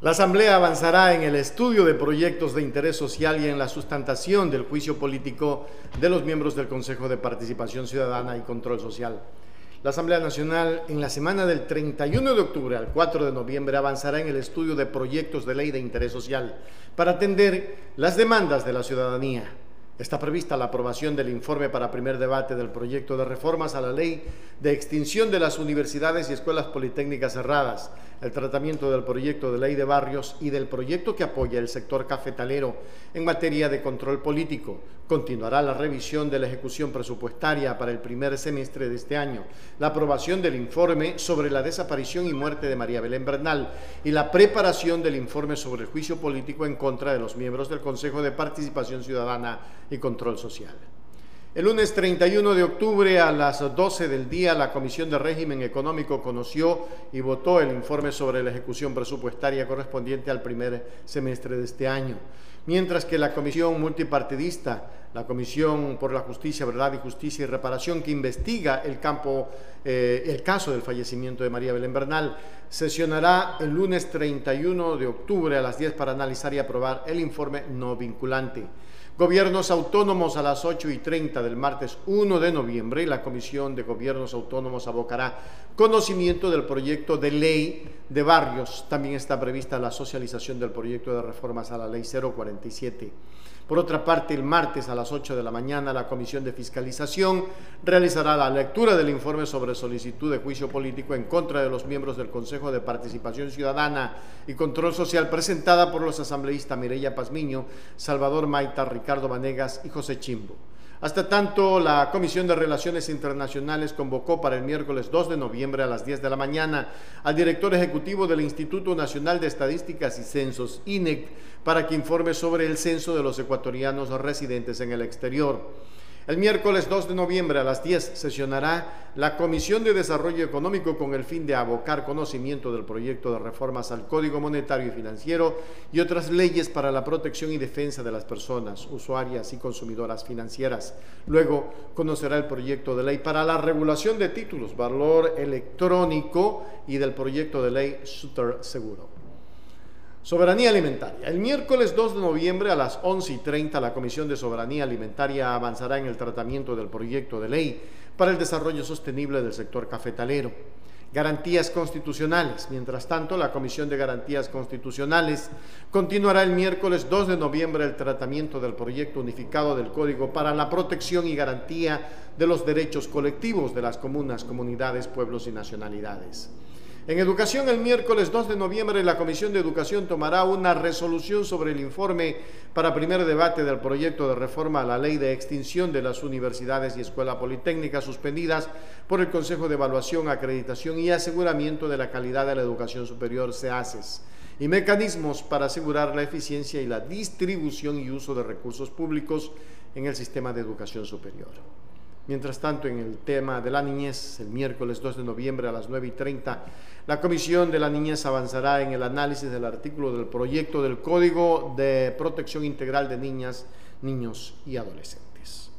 La Asamblea avanzará en el estudio de proyectos de interés social y en la sustentación del juicio político de los miembros del Consejo de Participación Ciudadana y Control Social. La Asamblea Nacional en la semana del 31 de octubre al 4 de noviembre avanzará en el estudio de proyectos de ley de interés social para atender las demandas de la ciudadanía Está prevista la aprobación del informe para primer debate del proyecto de reformas a la ley de extinción de las universidades y escuelas politécnicas cerradas, el tratamiento del proyecto de ley de barrios y del proyecto que apoya el sector cafetalero en materia de control político. Continuará la revisión de la ejecución presupuestaria para el primer semestre de este año, la aprobación del informe sobre la desaparición y muerte de María Belén Bernal y la preparación del informe sobre el juicio político en contra de los miembros del Consejo de Participación Ciudadana y Control Social. El lunes 31 de octubre a las 12 del día, la Comisión de Régimen Económico conoció y votó el informe sobre la ejecución presupuestaria correspondiente al primer semestre de este año, mientras que la Comisión Multipartidista, la Comisión por la Justicia, Verdad y Justicia y Reparación, que investiga el, campo, eh, el caso del fallecimiento de María Belén Bernal, sesionará el lunes 31 de octubre a las 10 para analizar y aprobar el informe no vinculante. Gobiernos autónomos a las 8 y 30 del martes 1 de noviembre, la Comisión de Gobiernos Autónomos abocará conocimiento del proyecto de ley de barrios. También está prevista la socialización del proyecto de reformas a la ley 047. Por otra parte, el martes a las 8 de la mañana, la Comisión de Fiscalización realizará la lectura del informe sobre solicitud de juicio político en contra de los miembros del Consejo de Participación Ciudadana y Control Social presentada por los asambleístas Mireya Pazmiño, Salvador Maita, Ricardo Vanegas y José Chimbo. Hasta tanto, la Comisión de Relaciones Internacionales convocó para el miércoles 2 de noviembre a las 10 de la mañana al director ejecutivo del Instituto Nacional de Estadísticas y Censos, INEC, para que informe sobre el censo de los ecuatorianos residentes en el exterior. El miércoles 2 de noviembre a las 10 sesionará la Comisión de Desarrollo Económico con el fin de abocar conocimiento del proyecto de reformas al Código Monetario y Financiero y otras leyes para la protección y defensa de las personas, usuarias y consumidoras financieras. Luego conocerá el proyecto de ley para la regulación de títulos, valor electrónico y del proyecto de ley Suter Seguro. Soberanía alimentaria. El miércoles 2 de noviembre a las 11 y 30 la Comisión de Soberanía Alimentaria avanzará en el tratamiento del proyecto de ley para el desarrollo sostenible del sector cafetalero. Garantías constitucionales. Mientras tanto, la Comisión de Garantías Constitucionales continuará el miércoles 2 de noviembre el tratamiento del proyecto unificado del Código para la protección y garantía de los derechos colectivos de las comunas, comunidades, pueblos y nacionalidades. En educación, el miércoles 2 de noviembre, la Comisión de Educación tomará una resolución sobre el informe para primer debate del proyecto de reforma a la ley de extinción de las universidades y escuelas politécnicas suspendidas por el Consejo de Evaluación, Acreditación y Aseguramiento de la Calidad de la Educación Superior, SEACES, y mecanismos para asegurar la eficiencia y la distribución y uso de recursos públicos en el sistema de educación superior. Mientras tanto, en el tema de la niñez, el miércoles 2 de noviembre a las 9 y 30, la Comisión de la Niñez avanzará en el análisis del artículo del proyecto del Código de Protección Integral de Niñas, Niños y Adolescentes.